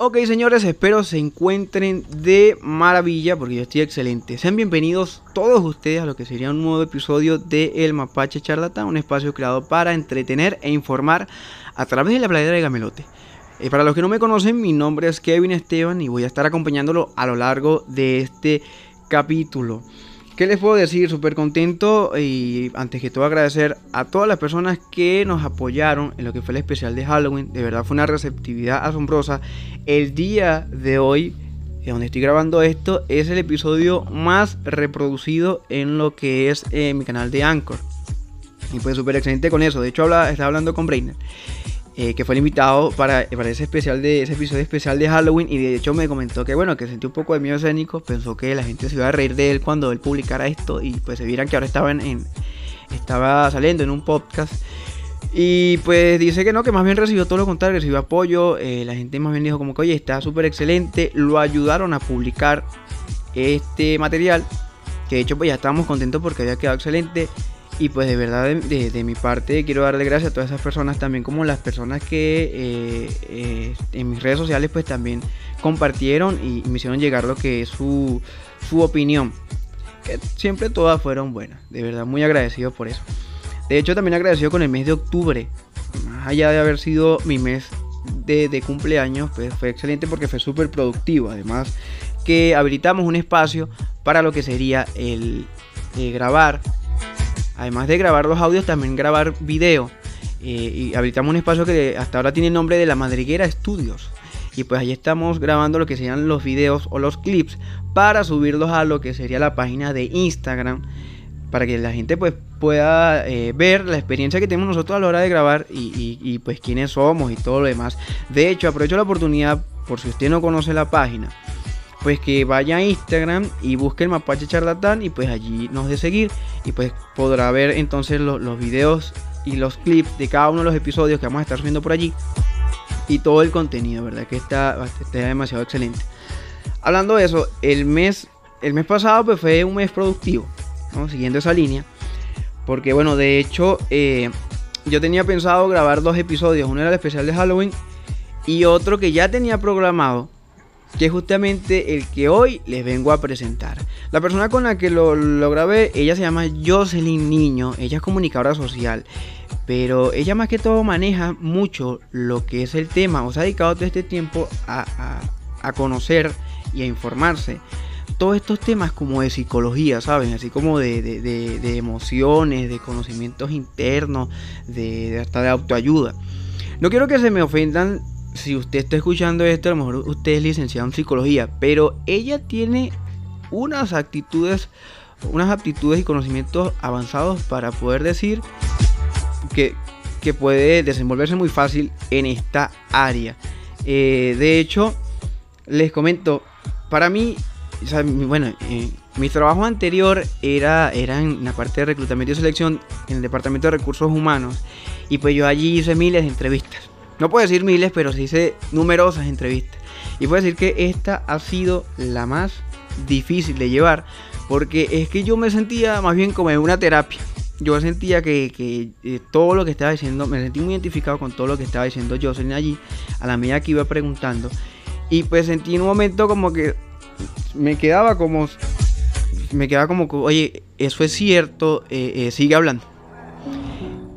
Ok señores, espero se encuentren de maravilla porque yo estoy excelente. Sean bienvenidos todos ustedes a lo que sería un nuevo episodio de El Mapache Charlatán, un espacio creado para entretener e informar a través de la playera de Gamelote. Eh, para los que no me conocen, mi nombre es Kevin Esteban y voy a estar acompañándolo a lo largo de este capítulo. ¿Qué les puedo decir? Súper contento y antes que todo agradecer a todas las personas que nos apoyaron en lo que fue el especial de Halloween. De verdad fue una receptividad asombrosa. El día de hoy, donde estoy grabando esto, es el episodio más reproducido en lo que es eh, mi canal de Anchor. Y pues súper excelente con eso. De hecho, habla, estaba hablando con Brainer. Eh, que fue el invitado para, para, ese especial de ese episodio especial de Halloween y de hecho me comentó que bueno que sentí un poco de miedo escénico pensó que la gente se iba a reír de él cuando él publicara esto y pues se vieran que ahora estaba en, estaba saliendo en un podcast. Y pues dice que no que más bien recibió todo lo contrario recibió apoyo eh, la gente más bien dijo como que oye está súper excelente lo ayudaron a publicar este material que de hecho pues ya estábamos contentos porque había quedado excelente y pues de verdad de, mi parte quiero darle gracias a todas esas personas también como las personas que eh, eh, en mis redes sociales pues también compartieron y, me hicieron llegar lo que es su, su opinión. Que siempre todas fueron buenas. De verdad muy agradecido por eso. De hecho también agradecido con el mes de octubre. Más allá de haber sido mi mes de, cumpleaños, pues fue excelente porque fue súper productivo. Además que habilitamos un espacio para lo que sería el grabar Además de grabar los audios, también grabar video. Eh, y habilitamos un espacio que hasta ahora tiene el nombre de La Madriguera Studios. Y pues ahí estamos grabando lo que serían los videos o los clips para subirlos a lo que sería la página de Instagram. Para que la gente pues pueda eh, ver la experiencia que tenemos nosotros a la hora de grabar y, y pues quiénes somos y todo lo demás. De hecho, aprovecho la oportunidad, por si usted no conoce la página, pues que vaya a Instagram y busque el mapache charlatán y pues allí nos de seguir. Y pues podrá ver entonces los videos y los clips de cada uno de los episodios que vamos a estar subiendo por allí. Y todo el contenido, ¿verdad? Que está, demasiado excelente. Hablando de eso, el mes, el mes pasado pues fue un mes productivo, siguiendo esa línea, porque bueno, de hecho eh, yo tenía pensado grabar dos episodios, uno era el especial de Halloween y otro que ya tenía programado que es justamente el que hoy les vengo a presentar. La persona con la que lo, grabé, ella se llama Jocelyn Niño, ella es comunicadora social, pero ella más que todo maneja mucho lo que es el tema, o se ha dedicado todo este tiempo a, conocer y a informarse. Todos estos temas como de psicología, ¿saben? Así como de, emociones, de conocimientos internos, de hasta de autoayuda. No quiero que se me ofendan si usted está escuchando esto, a lo mejor usted es licenciado en psicología, pero ella tiene unas actitudes, unas aptitudes y conocimientos avanzados para poder decir que, puede desenvolverse muy fácil en esta área. Eh, de hecho, les comento, para mí, bueno, eh, mi trabajo anterior era, era en la parte de reclutamiento y selección en el departamento de recursos humanos y pues yo allí hice miles de entrevistas no puedo decir miles, pero sí hice numerosas entrevistas. Y puedo decir que esta ha sido la más difícil de llevar. Porque es que yo me sentía más bien como en una terapia. Yo sentía que, eh, todo lo que estaba diciendo, me sentí muy identificado con todo lo que estaba diciendo Jocelyn allí, a la medida que iba preguntando. Y pues sentí en un momento como que me quedaba como, me quedaba como, oye, eso es cierto, eh, eh, sigue hablando.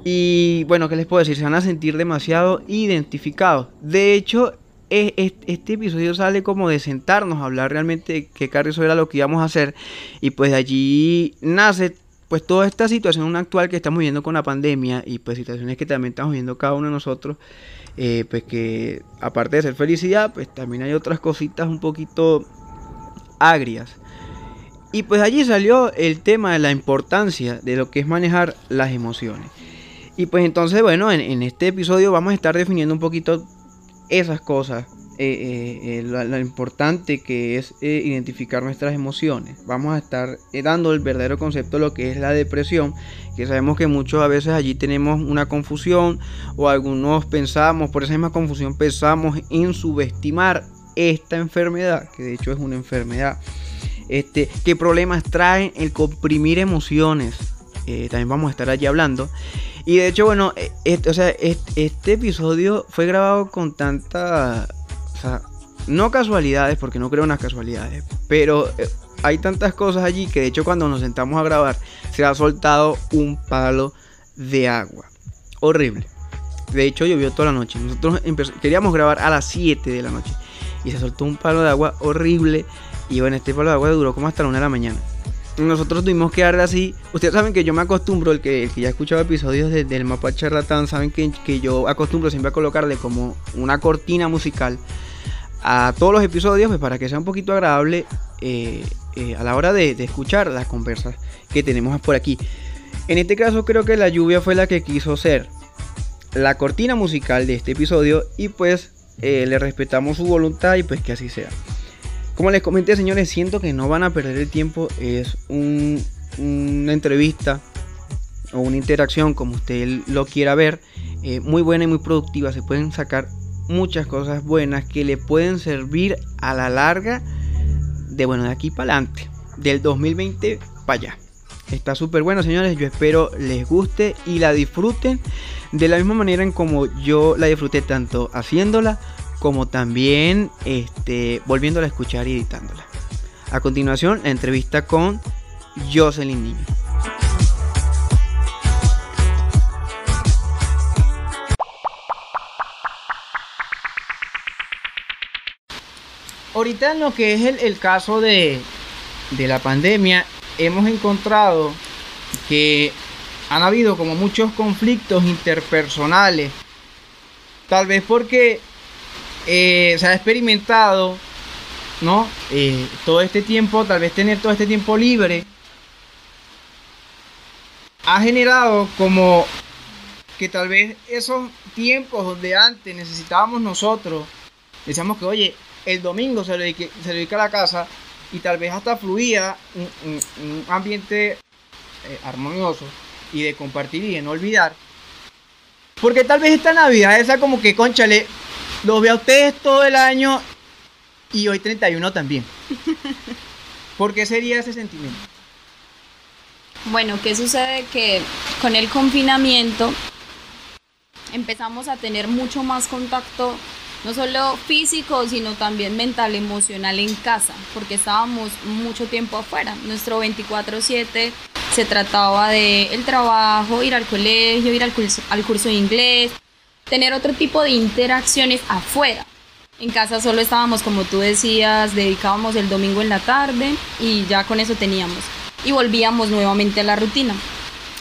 Y bueno, ¿qué les puedo decir? Se van a sentir demasiado identificados. De hecho, este episodio sale como de sentarnos a hablar realmente qué carrizo era lo que íbamos a hacer. Y pues de allí nace pues toda esta situación actual que estamos viviendo con la pandemia y pues situaciones que también estamos viendo cada uno de nosotros. Eh, pues que aparte de ser felicidad, pues también hay otras cositas un poquito agrias. Y pues allí salió el tema de la importancia de lo que es manejar las emociones. Y pues entonces, bueno, en, este episodio vamos a estar definiendo un poquito esas cosas, eh, eh, eh, lo, importante que es identificar nuestras emociones. Vamos a estar dando el verdadero concepto de lo que es la depresión, que sabemos que muchos a veces allí tenemos una confusión o algunos pensamos, por esa misma confusión pensamos en subestimar esta enfermedad, que de hecho es una enfermedad. Este, ¿Qué problemas traen el comprimir emociones? también vamos a estar allí hablando. Y de hecho, bueno, este, o sea, este, episodio fue grabado con tanta. No casualidades, porque no creo en las casualidades, pero eh, hay tantas cosas allí que de hecho cuando nos sentamos a grabar se ha soltado un palo de agua. Horrible. De hecho llovió toda la noche. Nosotros queríamos grabar a las 7 de la noche y se soltó un palo de agua horrible. Y bueno, este palo de agua duró como hasta la 1 de la mañana. Nosotros tuvimos que darle así. Ustedes saben que yo me acostumbro, el que, ya ha escuchado episodios del mapa charlatán, saben que, que yo acostumbro siempre a colocarle como una cortina musical a todos los episodios pues, para que sea un poquito agradable eh, eh, a la hora de, escuchar las conversas que tenemos por aquí. En este caso creo que la lluvia fue la que quiso ser la cortina musical de este episodio y pues eh, le respetamos su voluntad y pues que así sea. Como les comenté señores, siento que no van a perder el tiempo, es una entrevista o una interacción como usted lo quiera ver, muy buena y muy productiva, se pueden sacar muchas cosas buenas que le pueden servir a la larga de bueno, de aquí para adelante, del 2020 para allá. Está súper bueno, señores. Yo espero les guste y la disfruten de la misma manera en como yo la disfruté tanto haciéndola como también este, volviéndola a escuchar y editándola. A continuación, la entrevista con Jocelyn Niño. ahorita en lo que es el, caso de, la pandemia, hemos encontrado que han habido como muchos conflictos interpersonales. Tal vez porque eh, se ha experimentado, ¿no? Eh, todo este tiempo, tal vez tener todo este tiempo libre, ha generado como que tal vez esos tiempos donde antes necesitábamos nosotros, decíamos que, oye, el domingo se se dedica a la casa y tal vez hasta fluía un, ambiente eh, armonioso y de compartir y de no olvidar. Porque tal vez esta Navidad, esa como que, conchale, lo veo a ustedes todo el año y hoy 31 también. ¿Por qué sería ese sentimiento? Bueno, ¿qué sucede? Que con el confinamiento empezamos a tener mucho más contacto no solo físico, sino también mental, emocional en casa, porque estábamos mucho tiempo afuera. Nuestro 24/7 se trataba de el trabajo, ir al colegio, ir al curso, al curso de inglés, tener otro tipo de interacciones afuera. En casa solo estábamos, como tú decías, dedicábamos el domingo en la tarde y ya con eso teníamos. Y volvíamos nuevamente a la rutina.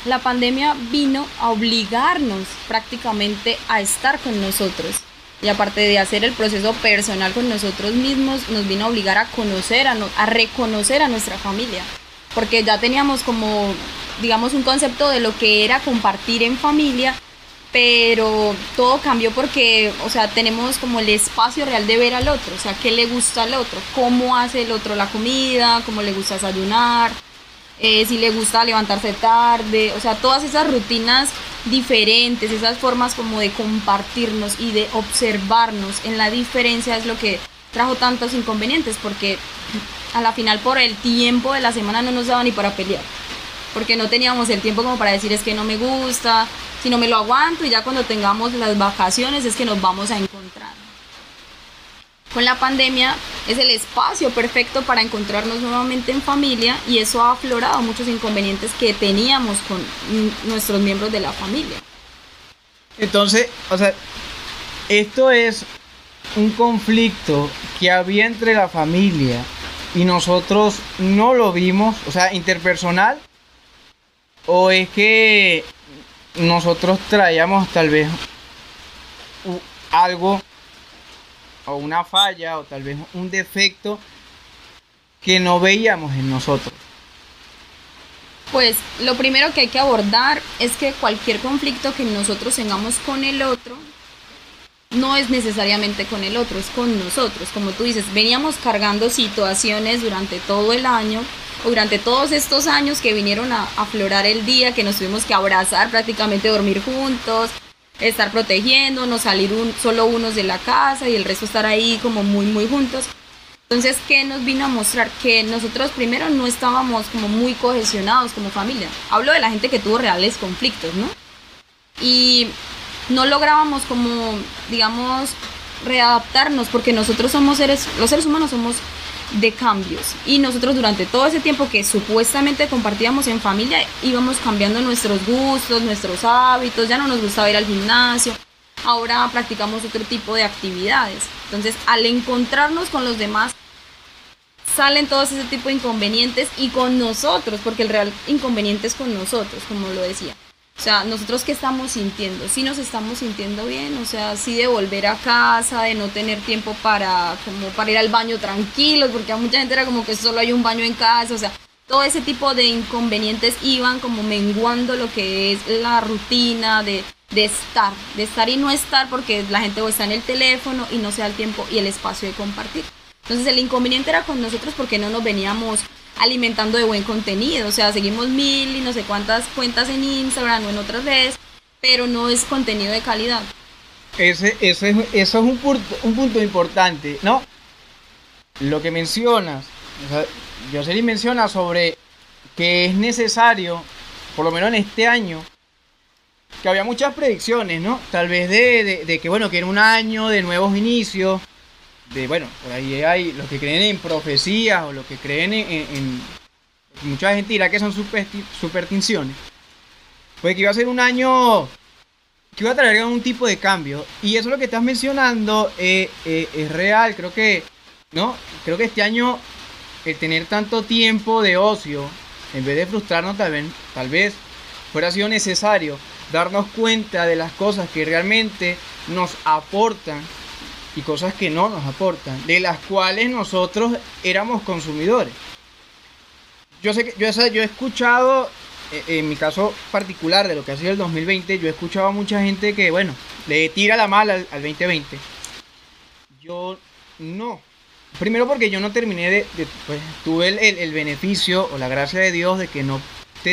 La pandemia vino a obligarnos prácticamente a estar con nosotros y aparte de hacer el proceso personal con nosotros mismos, nos vino a obligar a conocer, a, reconocer a nuestra familia, porque ya teníamos como, digamos, un concepto de lo que era compartir en familia, pero todo cambió porque, o sea, tenemos como el espacio real de ver al otro, o sea, qué le gusta al otro, cómo hace el otro la comida, cómo le gusta desayunar, eh, si le gusta levantarse tarde, o sea, todas esas rutinas diferentes, esas formas como de compartirnos y de observarnos en la diferencia es lo que trajo tantos inconvenientes porque a la final por el tiempo de la semana no nos daba ni para pelear porque no teníamos el tiempo como para decir es que no me gusta, si no me lo aguanto y ya cuando tengamos las vacaciones es que nos vamos a encontrar. Con la pandemia es el espacio perfecto para encontrarnos nuevamente en familia y eso ha aflorado muchos inconvenientes que teníamos con nuestros miembros de la familia. Entonces, o sea, esto es un conflicto que había entre la familia y nosotros no lo vimos, o sea, interpersonal, o es que nosotros traíamos tal vez algo o una falla o tal vez un defecto que no veíamos en nosotros? Pues lo primero que hay que abordar es que cualquier conflicto que nosotros tengamos con el otro no es necesariamente con el otro, es con nosotros. Como tú dices, veníamos cargando situaciones durante todo el año o durante todos estos años que vinieron a aflorar el día, que nos tuvimos que abrazar, prácticamente dormir juntos, estar protegiéndonos, salir un, solo unos de la casa y el resto estar ahí como muy, muy juntos. Entonces, ¿qué nos vino a mostrar? Que nosotros primero no estábamos como muy cohesionados como familia. Hablo de la gente que tuvo reales conflictos, ¿no? Y no lográbamos como, digamos, readaptarnos, porque nosotros somos seres, los seres humanos somos de cambios y nosotros durante todo ese tiempo que supuestamente compartíamos en familia íbamos cambiando nuestros gustos, nuestros hábitos, ya no nos gustaba ir al gimnasio, ahora practicamos otro tipo de actividades. Entonces, al encontrarnos con los demás, salen todos ese tipo de inconvenientes y con nosotros, porque el real inconveniente es con nosotros, como lo decía. O sea, nosotros qué estamos sintiendo, si nos estamos sintiendo bien, o sea, sí de volver a casa, de no tener tiempo para como para ir al baño tranquilos, porque a mucha gente era como que solo hay un baño en casa, o sea, todo ese tipo de inconvenientes iban como menguando lo que es la rutina de, de estar, de estar y no estar, porque la gente o está en el teléfono y no se da el tiempo y el espacio de compartir. Entonces el inconveniente era con nosotros porque no nos veníamos alimentando de buen contenido. O sea, seguimos mil y no sé cuántas cuentas en Instagram o en otras redes, pero no es contenido de calidad. Ese, eso es un punto, un punto importante, ¿no? Lo que mencionas, o Jocelyn menciona sobre que es necesario, por lo menos en este año, que había muchas predicciones, ¿no? Tal vez de, de que, bueno, que era un año de nuevos inicios, de, bueno, por ahí hay los que creen en profecías o los que creen en, mucha gente dirá que son supersticiones, pues que iba a ser un año que iba a traer algún tipo de cambio. Y eso es lo que estás mencionando eh, eh, es real, creo que, ¿no? Creo que este año el tener tanto tiempo de ocio, en vez de frustrarnos tal vez, tal vez fuera sido necesario darnos cuenta de las cosas que realmente nos aportan y cosas que no nos aportan, de las cuales nosotros éramos consumidores. Yo sé que yo, he escuchado, eh, en mi caso particular de lo que ha sido el 2020, yo he escuchado a mucha gente que, bueno, le tira la mala al, 2020. Yo no. Primero porque yo no terminé de, pues tuve el, beneficio o la gracia de Dios de que no,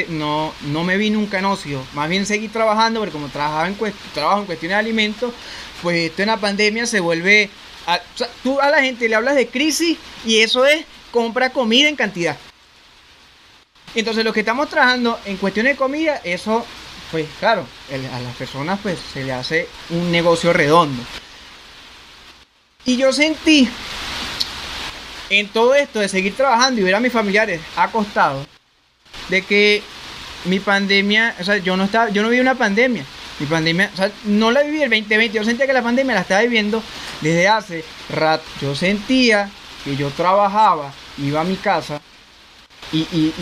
no, no me vi nunca en ocio. Más bien seguí trabajando, porque como trabajaba en, trabajo en cuestiones de alimentos, pues esto en la pandemia se vuelve... Tú a la gente le hablas de crisis y eso es compra comida en cantidad. Entonces los que estamos trabajando en cuestiones de comida, eso, pues claro, a las personas pues se le hace un negocio redondo. Y yo sentí en todo esto de seguir trabajando y ver a mis familiares acostados, de que mi pandemia, o sea, yo no estaba, yo no vi una pandemia. Mi pandemia, o sea, no la viví el 2020, yo sentía que la pandemia la estaba viviendo desde hace rato. Yo sentía que yo trabajaba, iba a mi casa y,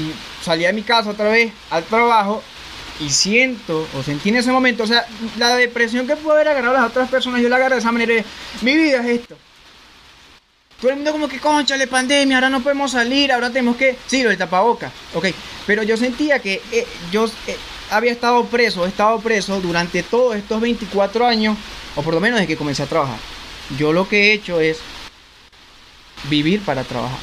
salía de mi casa otra vez al trabajo y siento o sentí en ese momento, o sea, la depresión que pudo haber agarrado las otras personas, yo la agarré de esa manera. Mi vida es esto. Todo el mundo como que, conchale, pandemia, ahora no podemos salir, ahora tenemos que... Sí, lo del tapaboca, ok. Pero yo sentía que eh, yo... Eh, había estado preso, he estado preso durante todos estos 24 años, o por lo menos desde que comencé a trabajar. Yo lo que he hecho es vivir para trabajar.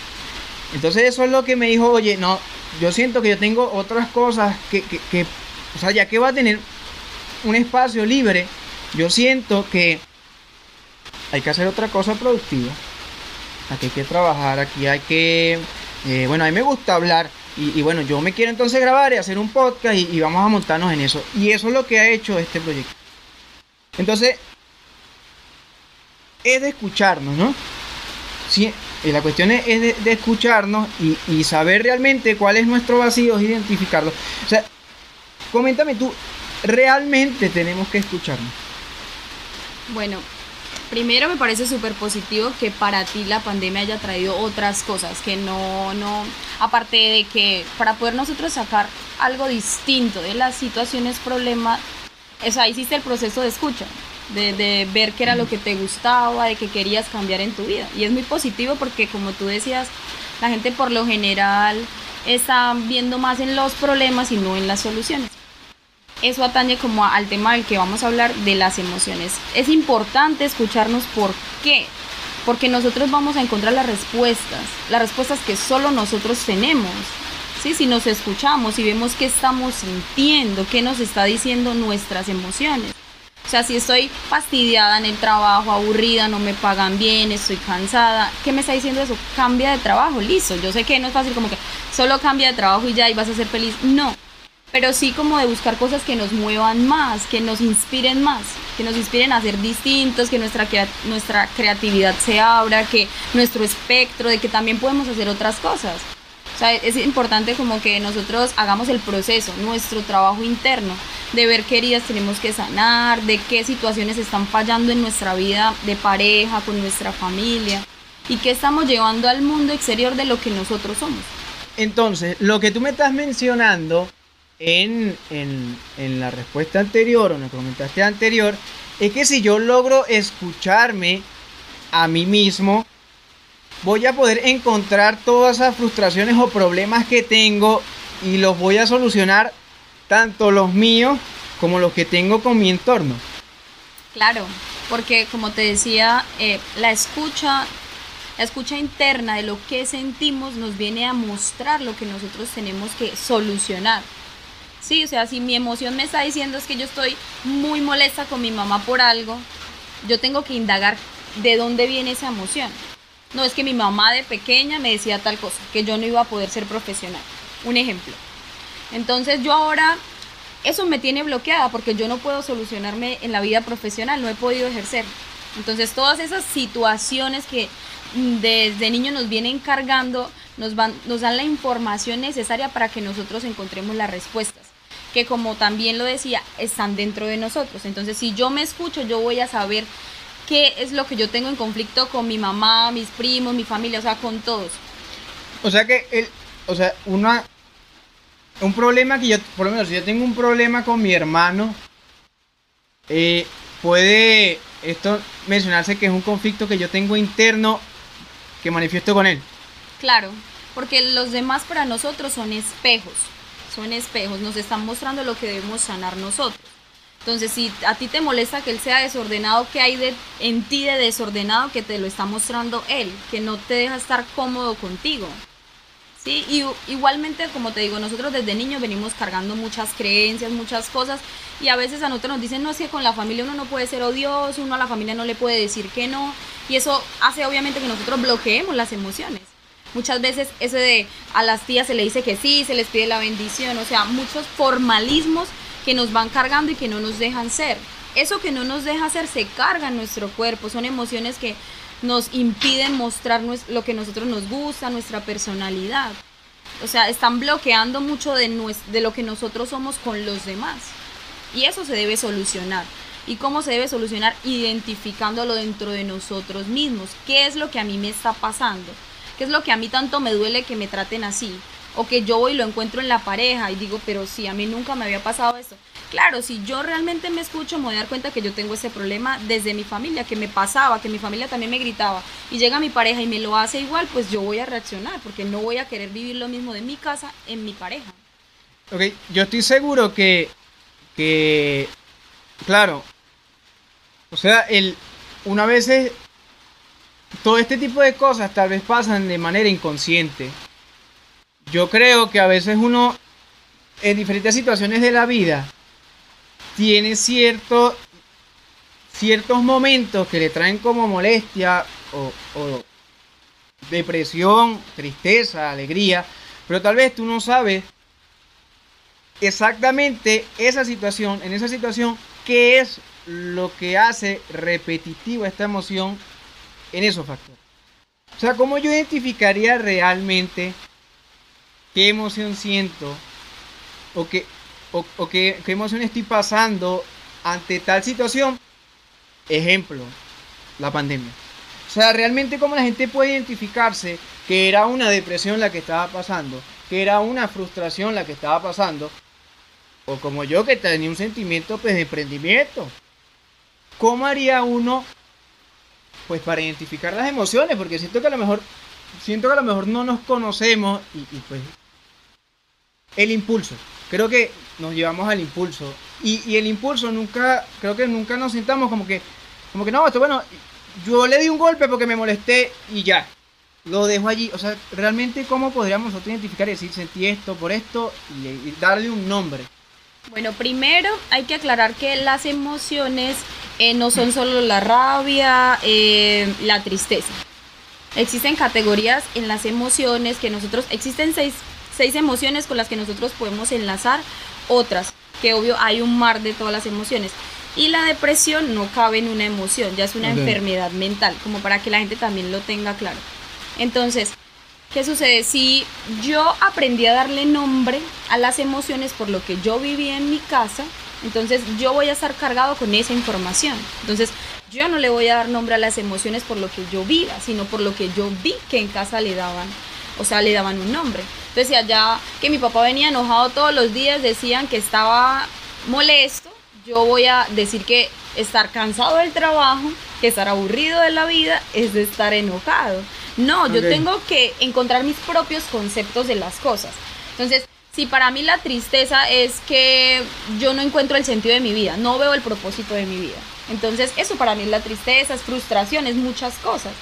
Entonces eso es lo que me dijo, oye, no, yo siento que yo tengo otras cosas que, que, o sea, ya que va a tener un espacio libre, yo siento que hay que hacer otra cosa productiva. Aquí hay que trabajar, aquí hay que, eh, bueno, a mí me gusta hablar y, bueno, yo me quiero entonces grabar y hacer un podcast y, vamos a montarnos en eso. Y eso es lo que ha hecho este proyecto. Entonces, es de escucharnos, ¿no? Sí, la cuestión es, de, escucharnos y, saber realmente cuál es nuestro vacío, identificarlo. O sea, coméntame tú, ¿realmente tenemos que escucharnos? Bueno, primero me parece súper positivo que para ti la pandemia haya traído otras cosas, que no, no, aparte de que para poder nosotros sacar algo distinto de las situaciones, problemas, eso ahí hiciste el proceso de escucha, de, de, ver qué era lo que te gustaba, de que querías cambiar en tu vida. Y es muy positivo porque como tú decías, la gente por lo general está viendo más en los problemas y no en las soluciones eso atañe como al tema del que vamos a hablar de las emociones. Es importante escucharnos por qué. Porque nosotros vamos a encontrar las respuestas, las respuestas que solo nosotros tenemos. ¿sí? Si nos escuchamos y vemos qué estamos sintiendo, qué nos está diciendo nuestras emociones. O sea, si estoy fastidiada en el trabajo, aburrida, no me pagan bien, estoy cansada, ¿qué me está diciendo eso? Cambia de trabajo, listo. Yo sé que no es fácil como que solo cambia de trabajo y ya y vas a ser feliz. No, pero sí como de buscar cosas que nos muevan más, que nos inspiren más. que nos inspiren a ser distintos, que nuestra, nuestra creatividad se abra, que nuestro espectro, de que también podemos hacer otras cosas. O sea, es importante como que nosotros hagamos el proceso, nuestro trabajo interno, de ver qué heridas tenemos que sanar, de qué situaciones están fallando en nuestra vida de pareja, con nuestra familia, y qué estamos llevando al mundo exterior de lo que nosotros somos. Entonces, lo que tú me estás mencionando en, en, la respuesta anterior o en comentaste anterior, es que si yo logro escucharme a mí mismo, voy a poder encontrar todas esas frustraciones o problemas que tengo y los voy a solucionar, tanto los míos como los que tengo con mi entorno. Claro, porque como te decía, eh, la escucha la escucha interna de lo que sentimos nos viene a mostrar lo que nosotros tenemos que solucionar. Sí, o sea, si mi emoción me está diciendo es que yo estoy muy molesta con mi mamá por algo, yo tengo que indagar de dónde viene esa emoción. No es que mi mamá de pequeña me decía tal cosa, que yo no iba a poder ser profesional. Un ejemplo. Entonces yo ahora, eso me tiene bloqueada porque yo no puedo solucionarme en la vida profesional, no he podido ejercer. Entonces todas esas situaciones que desde niños nos vienen cargando, nos, nos dan la información necesaria para que nosotros encontremos las respuestas, que como también lo decía, están dentro de nosotros. Entonces, si yo me escucho, yo voy a saber qué es lo que yo tengo en conflicto con mi mamá, mis primos, mi familia, o sea, con todos. O sea que, el, o sea, una, un problema que yo, por lo menos, si yo tengo un problema con mi hermano, eh, puede esto mencionarse que es un conflicto que yo tengo interno que manifiesto con él. Claro, porque los demás para nosotros son espejos, son espejos, nos están mostrando lo que debemos sanar nosotros. Entonces, si a ti te molesta que él sea desordenado, ¿qué hay de, en ti de desordenado que te lo está mostrando él? Que no te deja estar cómodo contigo. ¿Sí? Y igualmente, como te digo, nosotros desde niños venimos cargando muchas creencias, muchas cosas, y a veces a nosotros nos dicen, no, es que con la familia uno no puede ser odioso, uno a la familia no le puede decir que no, y eso hace obviamente que nosotros bloqueemos las emociones. Muchas veces ese de a las tías se le dice que sí, se les pide la bendición, o sea, muchos formalismos que nos van cargando y que no nos dejan ser. Eso que no nos deja ser se carga en nuestro cuerpo, son emociones que nos impiden mostrar lo que nosotros nos gusta, nuestra personalidad. O sea, están bloqueando mucho de lo que nosotros somos con los demás. Y eso se debe solucionar. ¿Y cómo se debe solucionar? Identificándolo dentro de nosotros mismos. ¿Qué es lo que a mí me está pasando? ¿Qué es lo que a mí tanto me duele que me traten así? O que yo voy y lo encuentro en la pareja y digo, pero sí, a mí nunca me había pasado esto. Claro, si yo realmente me escucho, me voy a dar cuenta que yo tengo ese problema desde mi familia, que me pasaba, que mi familia también me gritaba. Y llega mi pareja y me lo hace igual, pues yo voy a reaccionar, porque no voy a querer vivir lo mismo de mi casa en mi pareja. Ok, yo estoy seguro que, que claro, o sea, el, una vez todo este tipo de cosas tal vez pasan de manera inconsciente. Yo creo que a veces uno, en diferentes situaciones de la vida, tiene cierto, ciertos momentos que le traen como molestia o, depresión, tristeza, alegría, pero tal vez tú no sabes exactamente esa situación, en esa situación, qué es lo que hace repetitiva esta emoción en esos factores. O sea, ¿cómo yo identificaría realmente qué emoción siento o qué, o, qué, emoción estoy pasando ante tal situación. Ejemplo, la pandemia. O sea, realmente cómo la gente puede identificarse que era una depresión la que estaba pasando, que era una frustración la que estaba pasando, o como yo que tenía un sentimiento pues, de emprendimiento. ¿Cómo haría uno pues para identificar las emociones? Porque siento que a lo mejor siento que a lo mejor no nos conocemos y, y pues el impulso. Creo que nos llevamos al impulso. Y, el impulso nunca, creo que nunca nos sentamos como que, como que no, esto bueno, yo le di un golpe porque me molesté y ya. Lo dejo allí. O sea, realmente cómo podríamos nosotros identificar y decir sentí esto por esto y, darle un nombre. Bueno, primero hay que aclarar que las emociones eh, no son solo la rabia, eh, la tristeza. Existen categorías en las emociones que nosotros, existen seis seis emociones con las que nosotros podemos enlazar otras, que obvio hay un mar de todas las emociones. Y la depresión no cabe en una emoción, ya es una enfermedad mental, como para que la gente también lo tenga claro. Entonces, ¿qué sucede? Si yo aprendí a darle nombre a las emociones por lo que yo vivía en mi casa, entonces yo voy a estar cargado con esa información. Entonces, yo no le voy a dar nombre a las emociones por lo que yo viva, sino por lo que yo vi que en casa le daban, o sea, le daban un nombre. Entonces, allá que mi papá venía enojado todos los días, decían que estaba molesto, yo voy a decir que estar cansado del trabajo, que estar aburrido de la vida es de estar enojado. No, yo tengo que encontrar mis propios conceptos de las cosas. Entonces, si para mí la tristeza es que yo no encuentro el sentido de mi vida, no veo el propósito de mi vida. Entonces, eso para mí es la tristeza, es frustración, es muchas cosas.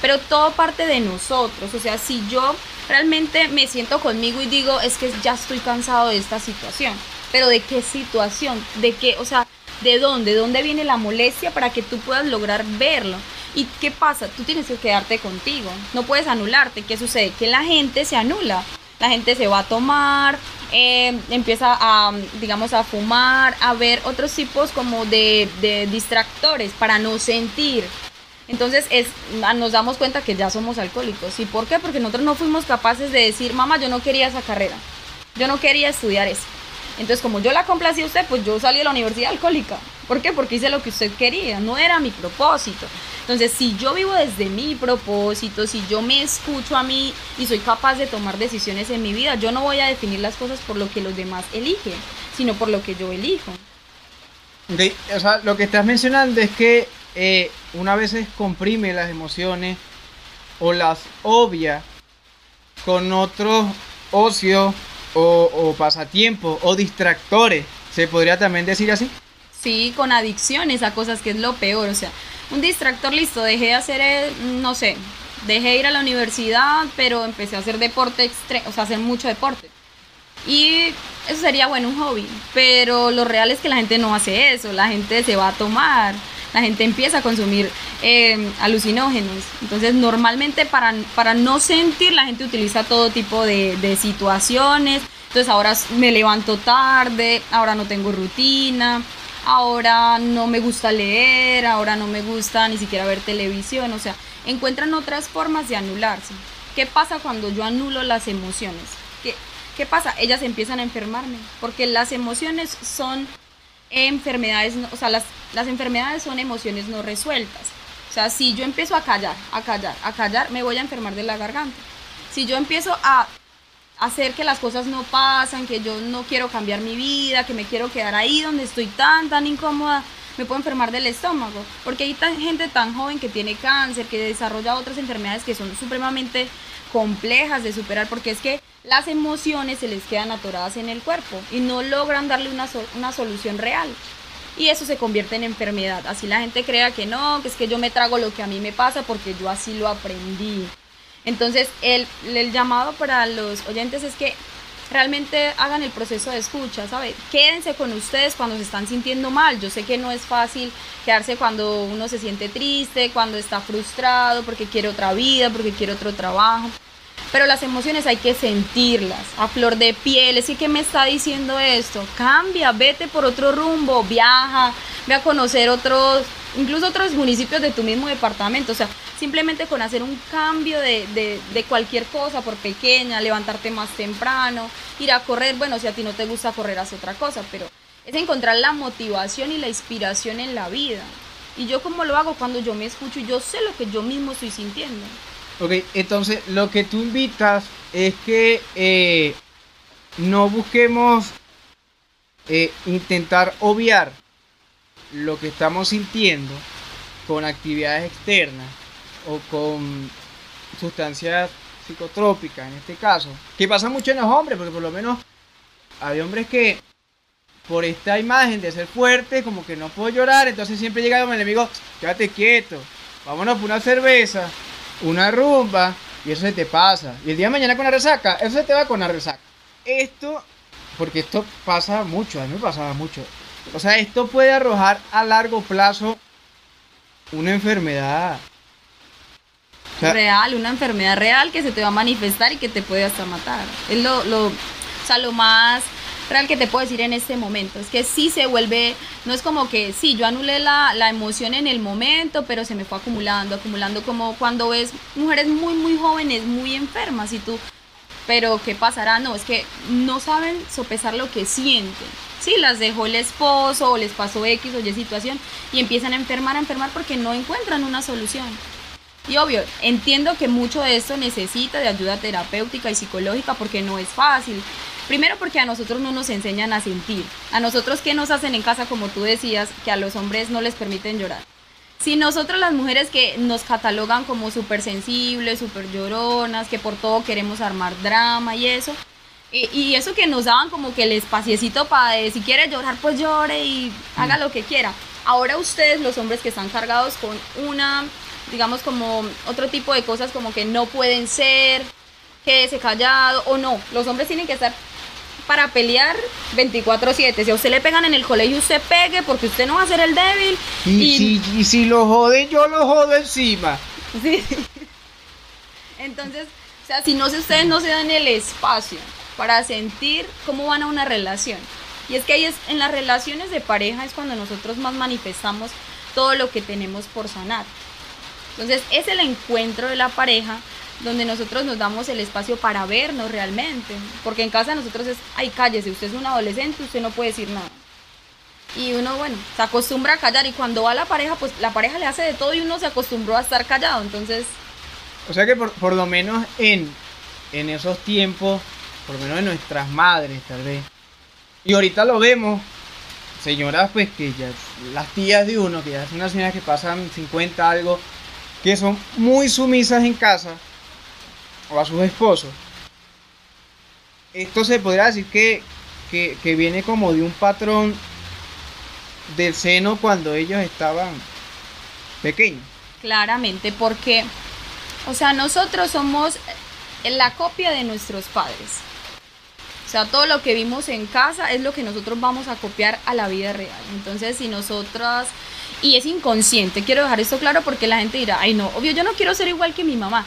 Pero todo parte de nosotros. O sea, si yo realmente me siento conmigo y digo, es que ya estoy cansado de esta situación pero ¿de qué situación? ¿De qué? O sea, ¿de dónde? ¿De dónde viene la molestia para que tú puedas lograr verlo? ¿Y qué pasa? Tú tienes que quedarte contigo. No puedes anularte. ¿Qué sucede? Que la gente se anula. La gente se va a tomar, eh, empieza a, digamos, a fumar, a ver otros tipos como de, de distractores para no sentir. Entonces es, nos damos cuenta que ya somos alcohólicos. ¿Y por qué? Porque nosotros no fuimos capaces de decir, mamá, yo no quería esa carrera. Yo no quería estudiar eso. Entonces, como yo la complací a usted, pues yo salí de la universidad alcohólica. ¿Por qué? Porque hice lo que usted quería, no era mi propósito. Entonces, si yo vivo desde mi propósito, si yo me escucho a mí y soy capaz de tomar decisiones en mi vida, yo no voy a definir las cosas por lo que los demás eligen, sino por lo que yo elijo. o sea, lo que estás mencionando es que eh, una vez comprime las emociones o las obvia con otro ocio o, o pasatiempos o distractores, ¿se podría también decir así? Sí, con adicciones a cosas que es lo peor, o sea, un distractor listo, dejé de hacer, eh, no sé, dejé de ir a la universidad, pero empecé a hacer deporte extremo, o sea, hacer mucho deporte. Y eso sería bueno, un hobby, pero lo real es que la gente no hace eso, la gente se va a tomar, la gente empieza a consumir eh, alucinógenos. Entonces, normalmente para, para no sentir, la gente utiliza todo tipo de, de situaciones. Entonces, ahora me levanto tarde, ahora no tengo rutina, ahora no me gusta leer, ahora no me gusta ni siquiera ver televisión. O sea, encuentran otras formas de anularse. ¿Qué pasa cuando yo anulo las emociones? ¿Qué, ¿Qué pasa? Ellas empiezan a enfermarme, porque las emociones son enfermedades, o sea, las, las enfermedades son emociones no resueltas. O sea, si yo empiezo a callar, a callar, a callar, me voy a enfermar de la garganta. Si yo empiezo a hacer que las cosas no pasan, que yo no quiero cambiar mi vida, que me quiero quedar ahí donde estoy tan, tan incómoda, me puedo enfermar del estómago. Porque hay gente tan joven que tiene cáncer, que desarrolla otras enfermedades que son supremamente complejas de superar, porque es que las emociones se les quedan atoradas en el cuerpo y no logran darle una, una solución real. Y eso se convierte en enfermedad. Así la gente crea que no, que es que yo me trago lo que a mí me pasa porque yo así lo aprendí. Entonces, el, el llamado para los oyentes es que realmente hagan el proceso de escucha, ¿sabe? Quédense con ustedes cuando se están sintiendo mal. Yo sé que no es fácil quedarse cuando uno se siente triste, cuando está frustrado, porque quiere otra vida, porque quiere otro trabajo. Pero las emociones hay que sentirlas a flor de piel. Es que me está diciendo esto. Cambia, vete por otro rumbo, viaja, ve a conocer otros, incluso otros municipios de tu mismo departamento. O sea, simplemente con hacer un cambio de, de cualquier cosa, por pequeña, levantarte más temprano, ir a correr. Bueno, si a ti no te gusta correr, haz otra cosa, pero es encontrar la motivación y la inspiración en la vida. Y yo como lo hago cuando yo me escucho y yo sé lo que yo mismo estoy sintiendo. Ok, entonces lo que tú invitas es que eh, no busquemos eh, intentar obviar lo que estamos sintiendo con actividades externas o con sustancias psicotrópicas en este caso, que pasa mucho en los hombres, porque por lo menos hay hombres que por esta imagen de ser fuerte, como que no puedo llorar, entonces siempre llega el enemigo, quédate quieto, vámonos por una cerveza, una rumba y eso se te pasa. Y el día de mañana con la resaca, eso se te va con la resaca. Esto, porque esto pasa mucho, a mí me pasaba mucho. O sea, esto puede arrojar a largo plazo una enfermedad. real, una enfermedad real que se te va a manifestar y que te puede hasta matar. Es lo, lo, o sea, lo más real que te puedo decir en este momento. Es que sí se vuelve, no es como que sí, yo anulé la, la emoción en el momento, pero se me fue acumulando, acumulando como cuando ves mujeres muy, muy jóvenes, muy enfermas y tú, pero ¿qué pasará? No, es que no saben sopesar lo que sienten. Sí, las dejó el esposo o les pasó X o Y situación y empiezan a enfermar, a enfermar porque no encuentran una solución. Y obvio, entiendo que mucho de esto necesita de ayuda terapéutica y psicológica porque no es fácil. Primero porque a nosotros no nos enseñan a sentir. A nosotros qué nos hacen en casa, como tú decías, que a los hombres no les permiten llorar. Si nosotros las mujeres que nos catalogan como súper sensibles, súper lloronas, que por todo queremos armar drama y eso, y, eso que nos daban como que el espaciecito para si quiere llorar, pues llore y haga lo que quiera. Ahora ustedes, los hombres que están cargados con una digamos, como otro tipo de cosas como que no pueden ser, quédese callado o no. Los hombres tienen que estar para pelear 24/7. Si a usted le pegan en el colegio, usted pegue porque usted no va a ser el débil. Y, Si, si lo joden, yo lo jodo encima. Sí. Entonces, o sea, si no sé, ustedes no se dan el espacio para sentir cómo van a una relación. Y es que ahí es, en las relaciones de pareja es cuando nosotros más manifestamos todo lo que tenemos por sanar. Entonces es el encuentro de la pareja donde nosotros nos damos el espacio para vernos realmente. Porque en casa nosotros es, ay, cállese, usted es un adolescente, usted no puede decir nada. Y uno, bueno, se acostumbra a callar y cuando va la pareja, pues la pareja le hace de todo y uno se acostumbró a estar callado. Entonces... O sea que por, lo menos en, en esos tiempos, por lo menos en nuestras madres tal vez, y ahorita lo vemos, señoras pues que ya, las tías de uno, que ya son unas señoras que pasan 50 algo, que son muy sumisas en casa a sus esposos, esto se podría decir que, que, viene como de un patrón del seno cuando ellos estaban pequeños. Claramente, porque, o sea, nosotros somos la copia de nuestros padres. O sea, todo lo que vimos en casa es lo que nosotros vamos a copiar a la vida real. Entonces, si nosotras y es inconsciente. Quiero dejar esto claro porque la gente dirá, ay no, obvio yo no quiero ser igual que mi mamá.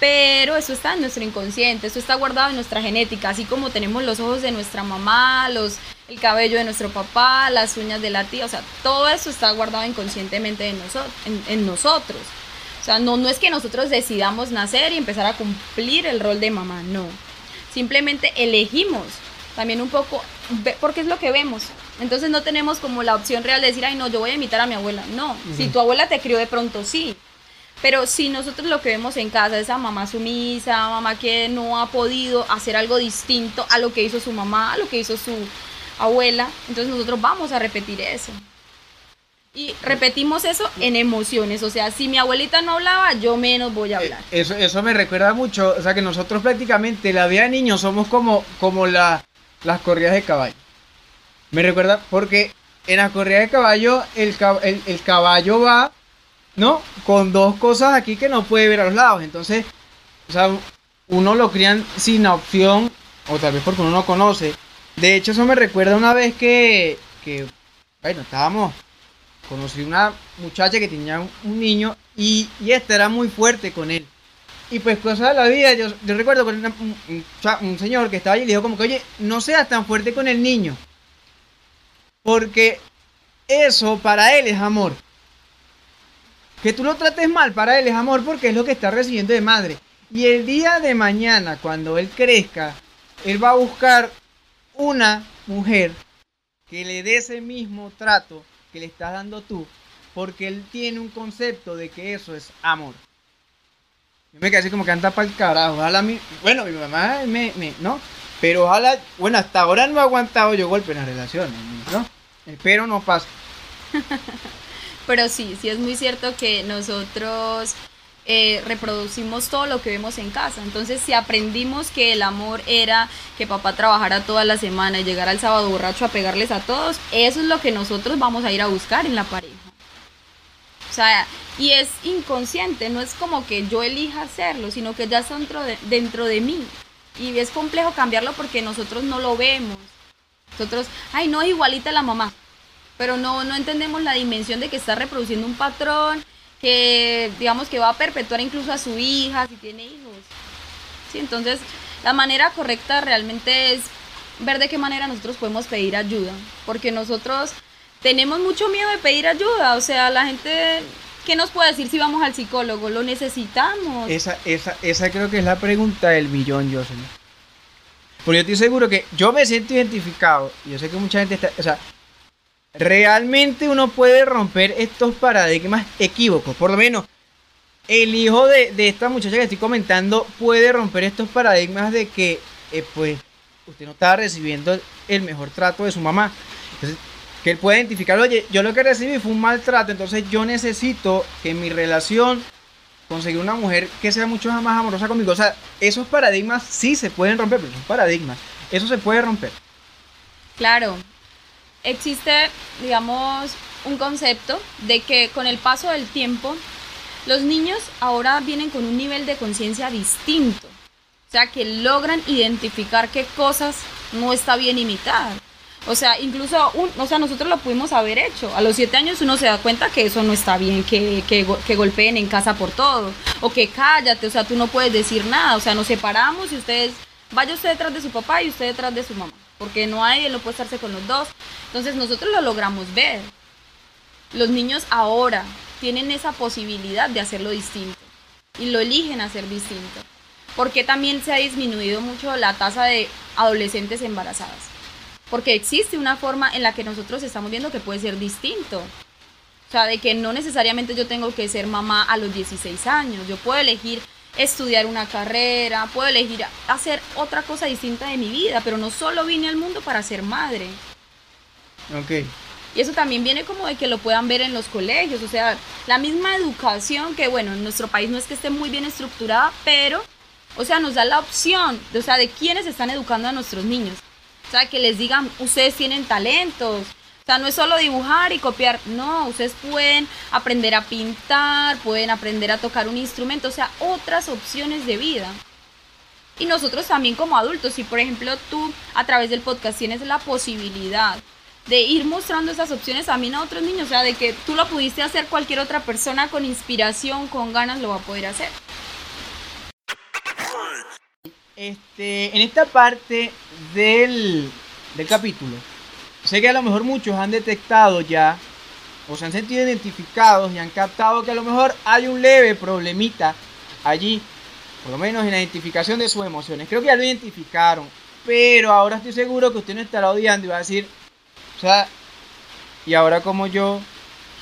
Pero eso está en nuestro inconsciente, eso está guardado en nuestra genética, así como tenemos los ojos de nuestra mamá, los, el cabello de nuestro papá, las uñas de la tía, o sea, todo eso está guardado inconscientemente en, nosotros en, nosotros. O sea, no, no es que nosotros decidamos nacer y empezar a cumplir el rol de mamá, no. Simplemente elegimos también un poco, porque es lo que vemos. Entonces no tenemos como la opción real de decir, ay, no, yo voy a imitar a mi abuela. No, si tu abuela te crió de pronto, sí. Pero si nosotros lo que vemos en casa es a mamá sumisa, mamá que no ha podido hacer algo distinto a lo que hizo su mamá, a lo que hizo su abuela, entonces nosotros vamos a repetir eso. Y repetimos eso en emociones, o sea, si mi abuelita no hablaba, yo menos voy a hablar. Eh, eso, eso me recuerda mucho, o sea, que nosotros prácticamente la vida de niños somos como, como la, las corridas de caballo. Me recuerda porque en la corrida de caballo el, el, caballo va, ¿no? Con dos cosas aquí que no puede ver a los lados. Entonces, o sea, uno lo crían sin opción, o tal vez porque uno no conoce. De hecho, eso me recuerda una vez que, que bueno, estábamos, conocí una muchacha que tenía un, niño y, y esta era muy fuerte con él. Y pues cosas de la vida, yo, recuerdo con un, un, señor que estaba allí y le dijo como que, oye, no seas tan fuerte con el niño. Porque eso para él es amor. Que tú lo trates mal para él es amor porque es lo que está recibiendo de madre. Y el día de mañana, cuando él crezca, él va a buscar una mujer que le dé ese mismo trato que le estás dando tú, porque él tiene un concepto de que eso es amor. Yo me quedé así como que anda para el carajo. Ojalá mi, bueno, mi mamá me, me, ¿no? Pero ojalá, bueno, hasta ahora no he aguantado yo golpe en las relaciones, ¿no? Espero no pase. Pero sí, sí es muy cierto que nosotros eh, reproducimos todo lo que vemos en casa. Entonces, si aprendimos que el amor era que papá trabajara toda la semana y llegara el sábado borracho a pegarles a todos, eso es lo que nosotros vamos a ir a buscar en la pareja. O sea, y es inconsciente, no es como que yo elija hacerlo, sino que ya está dentro de, dentro de mí. Y es complejo cambiarlo porque nosotros no lo vemos. Nosotros, ay, no es igualita la mamá, pero no, no entendemos la dimensión de que está reproduciendo un patrón que, digamos, que va a perpetuar incluso a su hija si tiene hijos. Sí, entonces, la manera correcta realmente es ver de qué manera nosotros podemos pedir ayuda, porque nosotros tenemos mucho miedo de pedir ayuda, o sea, la gente, ¿qué nos puede decir si vamos al psicólogo? Lo necesitamos. Esa, esa, esa creo que es la pregunta del millón, Jocelyn. Porque yo estoy seguro que yo me siento identificado, yo sé que mucha gente está, o sea, realmente uno puede romper estos paradigmas equívocos, por lo menos el hijo de, esta muchacha que estoy comentando puede romper estos paradigmas de que, eh, pues, usted no estaba recibiendo el mejor trato de su mamá. Entonces, que él puede identificar, oye, yo lo que recibí fue un maltrato, entonces yo necesito que en mi relación conseguir una mujer que sea mucho más amorosa conmigo. O sea, esos paradigmas sí se pueden romper, pero son paradigmas. Eso se puede romper. Claro. Existe, digamos, un concepto de que con el paso del tiempo, los niños ahora vienen con un nivel de conciencia distinto. O sea, que logran identificar qué cosas no está bien imitar. O sea, incluso, un, o sea, nosotros lo pudimos haber hecho. A los siete años uno se da cuenta que eso no está bien, que, que, que, golpeen en casa por todo. O que cállate, o sea, tú no puedes decir nada. O sea, nos separamos y ustedes, vaya usted detrás de su papá y usted detrás de su mamá. Porque no hay, él no puede estarse con los dos. Entonces nosotros lo logramos ver. Los niños ahora tienen esa posibilidad de hacerlo distinto. Y lo eligen hacer distinto. Porque también se ha disminuido mucho la tasa de adolescentes embarazadas porque existe una forma en la que nosotros estamos viendo que puede ser distinto. O sea, de que no necesariamente yo tengo que ser mamá a los 16 años, yo puedo elegir estudiar una carrera, puedo elegir hacer otra cosa distinta de mi vida, pero no solo vine al mundo para ser madre. Ok. Y eso también viene como de que lo puedan ver en los colegios, o sea, la misma educación que, bueno, en nuestro país no es que esté muy bien estructurada, pero, o sea, nos da la opción, de, o sea, de quiénes están educando a nuestros niños. O sea, que les digan, ustedes tienen talentos. O sea, no es solo dibujar y copiar, no, ustedes pueden aprender a pintar, pueden aprender a tocar un instrumento, o sea, otras opciones de vida. Y nosotros también como adultos, si por ejemplo tú a través del podcast tienes la posibilidad de ir mostrando esas opciones también a otros niños, o sea, de que tú lo pudiste hacer cualquier otra persona con inspiración, con ganas, lo va a poder hacer. Este, en esta parte del, del capítulo, sé que a lo mejor muchos han detectado ya, o se han sentido identificados y han captado que a lo mejor hay un leve problemita allí, por lo menos en la identificación de sus emociones. Creo que ya lo identificaron, pero ahora estoy seguro que usted no estará odiando y va a decir, o sea, ¿y ahora cómo yo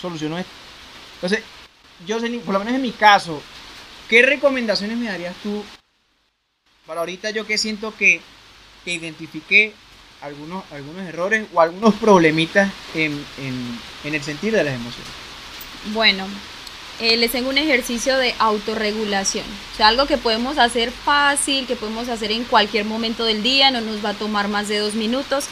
soluciono esto? Entonces, yo, por lo menos en mi caso, ¿qué recomendaciones me darías tú para ahorita yo que siento que, que identifiqué algunos, algunos errores o algunos problemitas en, el sentido de las emociones. Bueno, eh, les tengo un ejercicio de autorregulación. O sea, algo que podemos hacer fácil, que podemos hacer en cualquier momento del día, no nos va a tomar más de dos minutos.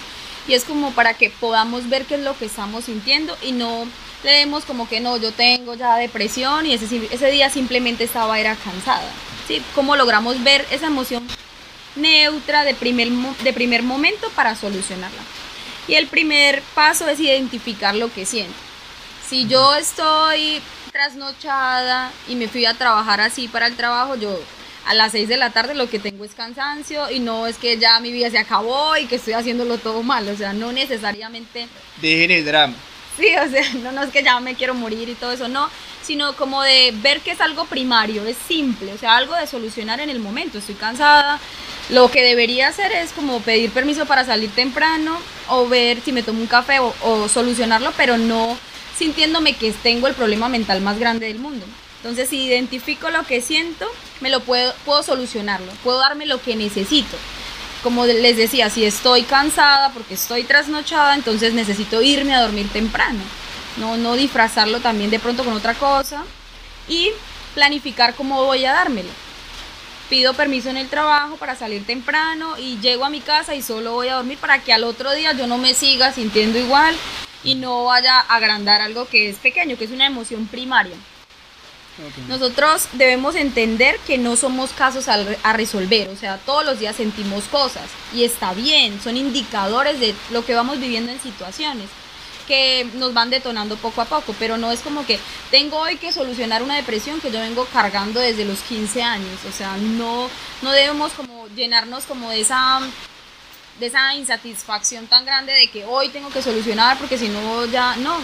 Y es como para que podamos ver qué es lo que estamos sintiendo y no le demos como que no, yo tengo ya depresión y ese, ese día simplemente estaba era cansada. ¿sí? ¿Cómo logramos ver esa emoción neutra de primer, de primer momento para solucionarla? Y el primer paso es identificar lo que siento. Si yo estoy trasnochada y me fui a trabajar así para el trabajo, yo a las 6 de la tarde lo que tengo es cansancio y no es que ya mi vida se acabó y que estoy haciéndolo todo mal, o sea, no necesariamente... Dejen el drama. Sí, o sea, no, no es que ya me quiero morir y todo eso, no, sino como de ver que es algo primario, es simple, o sea, algo de solucionar en el momento. Estoy cansada, lo que debería hacer es como pedir permiso para salir temprano o ver si me tomo un café o, solucionarlo, pero no sintiéndome que tengo el problema mental más grande del mundo. Entonces, si identifico lo que siento, me lo puedo, puedo solucionarlo, puedo darme lo que necesito. Como les decía, si estoy cansada porque estoy trasnochada, entonces necesito irme a dormir temprano no, no disfrazarlo también de pronto con otra cosa y planificar cómo voy a dármelo. Pido permiso en el trabajo para salir temprano y llego a mi casa y solo voy a dormir para que al otro día yo no me siga sintiendo igual y no vaya a agrandar algo que es pequeño, que es una emoción primaria. Nosotros debemos entender que no somos casos a, a, resolver, o sea, todos los días sentimos cosas y está bien, son indicadores de lo que vamos viviendo en situaciones que nos van detonando poco a poco, pero no es como que tengo hoy que solucionar una depresión que yo vengo cargando desde los 15 años, o sea, no, no debemos como llenarnos como de esa de esa insatisfacción tan grande de que hoy tengo que solucionar porque si no ya no.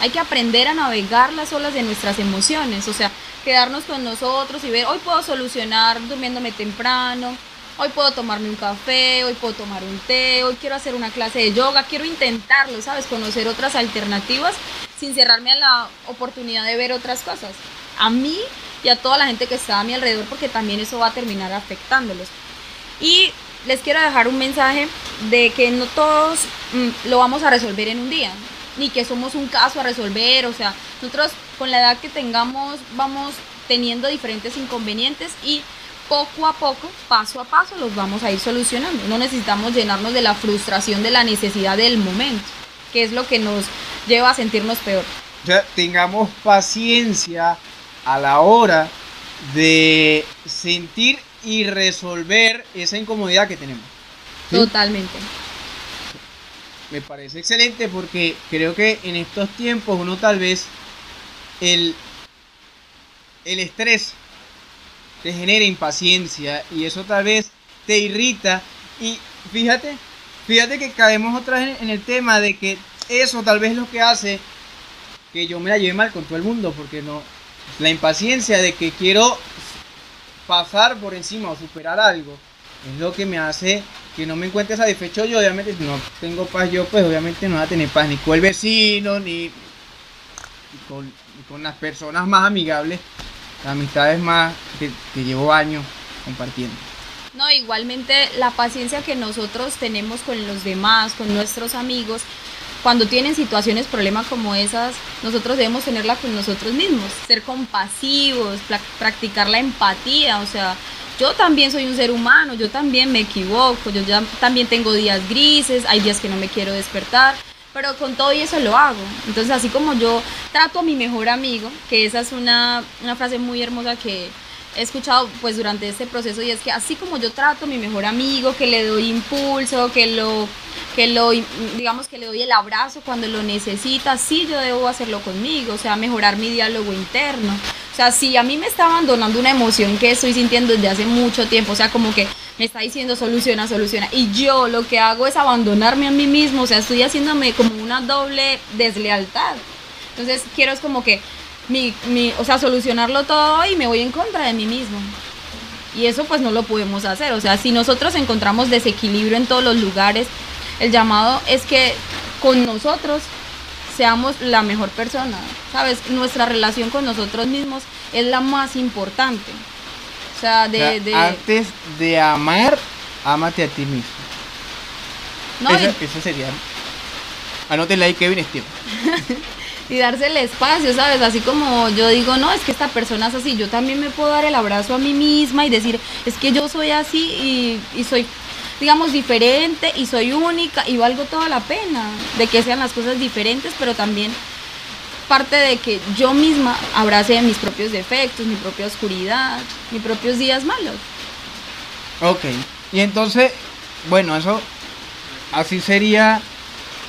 Hay que aprender a navegar las olas de nuestras emociones, o sea, quedarnos con nosotros y ver, hoy puedo solucionar durmiéndome temprano, hoy puedo tomarme un café, hoy puedo tomar un té, hoy quiero hacer una clase de yoga, quiero intentarlo, ¿sabes? Conocer otras alternativas sin cerrarme a la oportunidad de ver otras cosas. A mí y a toda la gente que está a mi alrededor porque también eso va a terminar afectándolos. Y les quiero dejar un mensaje de que no todos mm, lo vamos a resolver en un día, ni que somos un caso a resolver, o sea, nosotros con la edad que tengamos vamos teniendo diferentes inconvenientes y poco a poco, paso a paso, los vamos a ir solucionando. No necesitamos llenarnos de la frustración de la necesidad del momento, que es lo que nos lleva a sentirnos peor. O sea, tengamos paciencia a la hora de sentir y resolver esa incomodidad que tenemos. Totalmente. Me parece excelente porque creo que en estos tiempos uno tal vez el, el estrés te genera impaciencia y eso tal vez te irrita y fíjate, fíjate que caemos otra vez en el tema de que eso tal vez lo que hace que yo me la lleve mal con todo el mundo porque no la impaciencia de que quiero pasar por encima o superar algo es lo que me hace que no me encuentre satisfecho yo. Obviamente, si no tengo paz yo, pues obviamente no voy a tener paz ni con el vecino, ni, con, las personas más amigables, las amistades más que, que llevo años compartiendo. No, igualmente la paciencia que nosotros tenemos con los demás, con nuestros amigos, cuando tienen situaciones, problemas como esas, nosotros debemos tenerla con nosotros mismos, ser compasivos, practicar la empatía, o sea, yo también soy un ser humano, yo también me equivoco, yo ya también tengo días grises, hay días que no me quiero despertar, pero con todo y eso lo hago. Entonces, así como yo trato a mi mejor amigo, que esa es una, una frase muy hermosa que he escuchado pues durante este proceso y es que así como yo trato a mi mejor amigo, que le doy impulso, que lo que lo, digamos que le doy el abrazo cuando lo necesita, sí yo debo hacerlo conmigo, o sea, mejorar mi diálogo interno. O sea, si a mí me está abandonando una emoción que estoy sintiendo desde hace mucho tiempo, o sea, como que me está diciendo soluciona, soluciona, y yo lo que hago es abandonarme a mí mismo, o sea, estoy haciéndome como una doble deslealtad. Entonces, quiero es como que, mi, mi, o sea, solucionarlo todo y me voy en contra de mí mismo. Y eso pues no lo podemos hacer. O sea, si nosotros encontramos desequilibrio en todos los lugares, el llamado es que con nosotros seamos la mejor persona, ¿sabes? Nuestra relación con nosotros mismos es la más importante. O sea, de... Antes de amar, ámate a ti mismo. No, eso, sería... Anótenla ahí, Kevin Esteban. y darse el espacio, ¿sabes? Así como yo digo, no, es que esta persona es así, yo también me puedo dar el abrazo a mí misma y decir, es que yo soy así y, y soy digamos, diferente y soy única y valgo toda la pena de que sean las cosas diferentes, pero también parte de que yo misma abrace mis propios defectos, mi propia oscuridad, mis propios días malos. Ok, y entonces, bueno, eso así sería.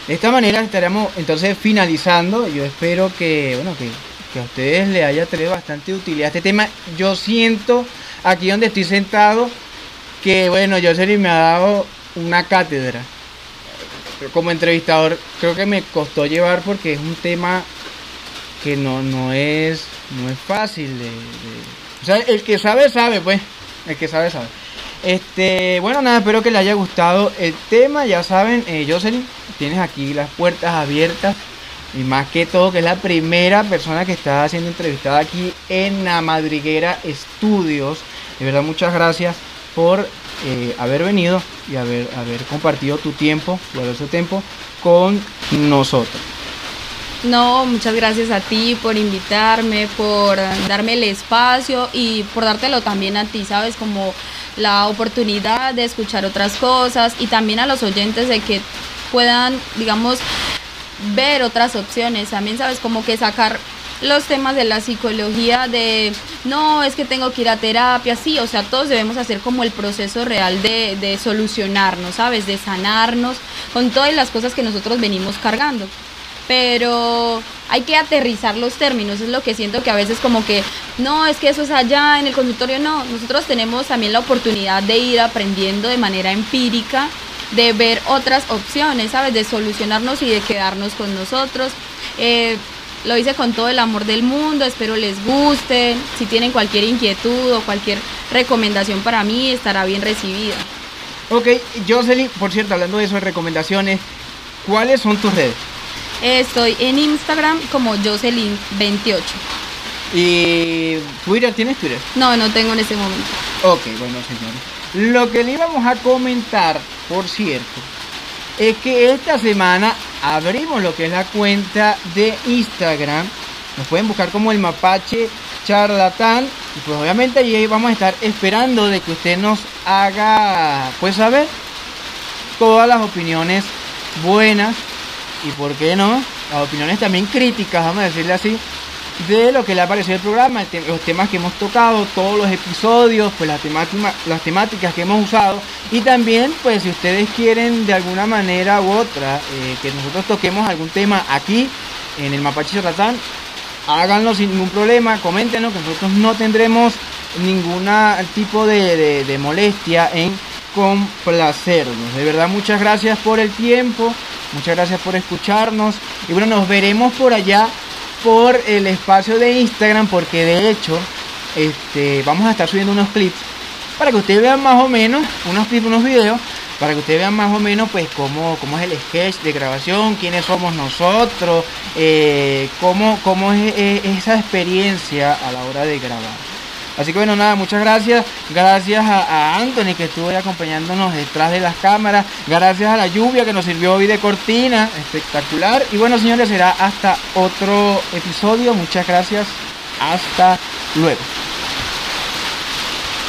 De esta manera estaremos entonces finalizando. Yo espero que, bueno, que, que a ustedes les haya traído bastante utilidad este tema. Yo siento aquí donde estoy sentado que bueno, Jocelyn me ha dado una cátedra. Como entrevistador creo que me costó llevar porque es un tema que no, no, es, no es fácil de, O sea, el que sabe, sabe, pues. El que sabe, sabe. Este, bueno, nada, espero que les haya gustado el tema. Ya saben, eh, Jocelyn, tienes aquí las puertas abiertas. Y más que todo, que es la primera persona que está siendo entrevistada aquí en la Madriguera Estudios. De verdad, muchas gracias por eh, haber venido y haber, haber compartido tu tiempo, haber su tiempo con nosotros. No, muchas gracias a ti por invitarme, por darme el espacio y por dártelo también a ti, ¿sabes? Como la oportunidad de escuchar otras cosas y también a los oyentes de que puedan, digamos, ver otras opciones. También, ¿sabes? Como que sacar los temas de la psicología de no, es que tengo que ir a terapia, sí, o sea, todos debemos hacer como el proceso real de, de solucionarnos, ¿sabes? De sanarnos con todas las cosas que nosotros venimos cargando. Pero hay que aterrizar los términos, es lo que siento que a veces como que, no, es que eso es allá en el consultorio, no, nosotros tenemos también la oportunidad de ir aprendiendo de manera empírica de ver otras opciones, ¿sabes? De solucionarnos y de quedarnos con nosotros. Eh, lo hice con todo el amor del mundo, espero les guste. Si tienen cualquier inquietud o cualquier recomendación para mí, estará bien recibida. Ok, Jocelyn, por cierto, hablando de eso de recomendaciones, ¿cuáles son tus redes? Estoy en Instagram como Jocelyn28. ¿Y Twitter? ¿Tienes Twitter? No, no tengo en ese momento. Ok, bueno, señores. Lo que le íbamos a comentar, por cierto, es que esta semana abrimos lo que es la cuenta de Instagram. Nos pueden buscar como el mapache charlatán. Y pues obviamente ahí vamos a estar esperando de que usted nos haga, pues saber, todas las opiniones buenas y por qué no, las opiniones también críticas, vamos a decirle así, de lo que le ha parecido el programa, los temas que hemos tocado, todos los episodios, pues las las temáticas que hemos usado y también pues si ustedes quieren de alguna manera u otra eh, que nosotros toquemos algún tema aquí en el Mapache Ratán, háganlo sin ningún problema, coméntenos que nosotros no tendremos ningún tipo de molestia en complacernos. De verdad muchas gracias por el tiempo, muchas gracias por escucharnos y bueno, nos veremos por allá por el espacio de Instagram porque de hecho este, vamos a estar subiendo unos clips para que ustedes vean más o menos, unos clips, unos videos, para que ustedes vean más o menos pues cómo, cómo es el sketch de grabación, quiénes somos nosotros, eh, cómo, cómo es, esa experiencia a la hora de grabar. Así que bueno, nada, muchas gracias. Gracias a, Anthony que estuvo ahí acompañándonos detrás de las cámaras. Gracias a la lluvia que nos sirvió hoy de cortina. Espectacular. Y bueno, señores, será hasta otro episodio. Muchas gracias. Hasta luego.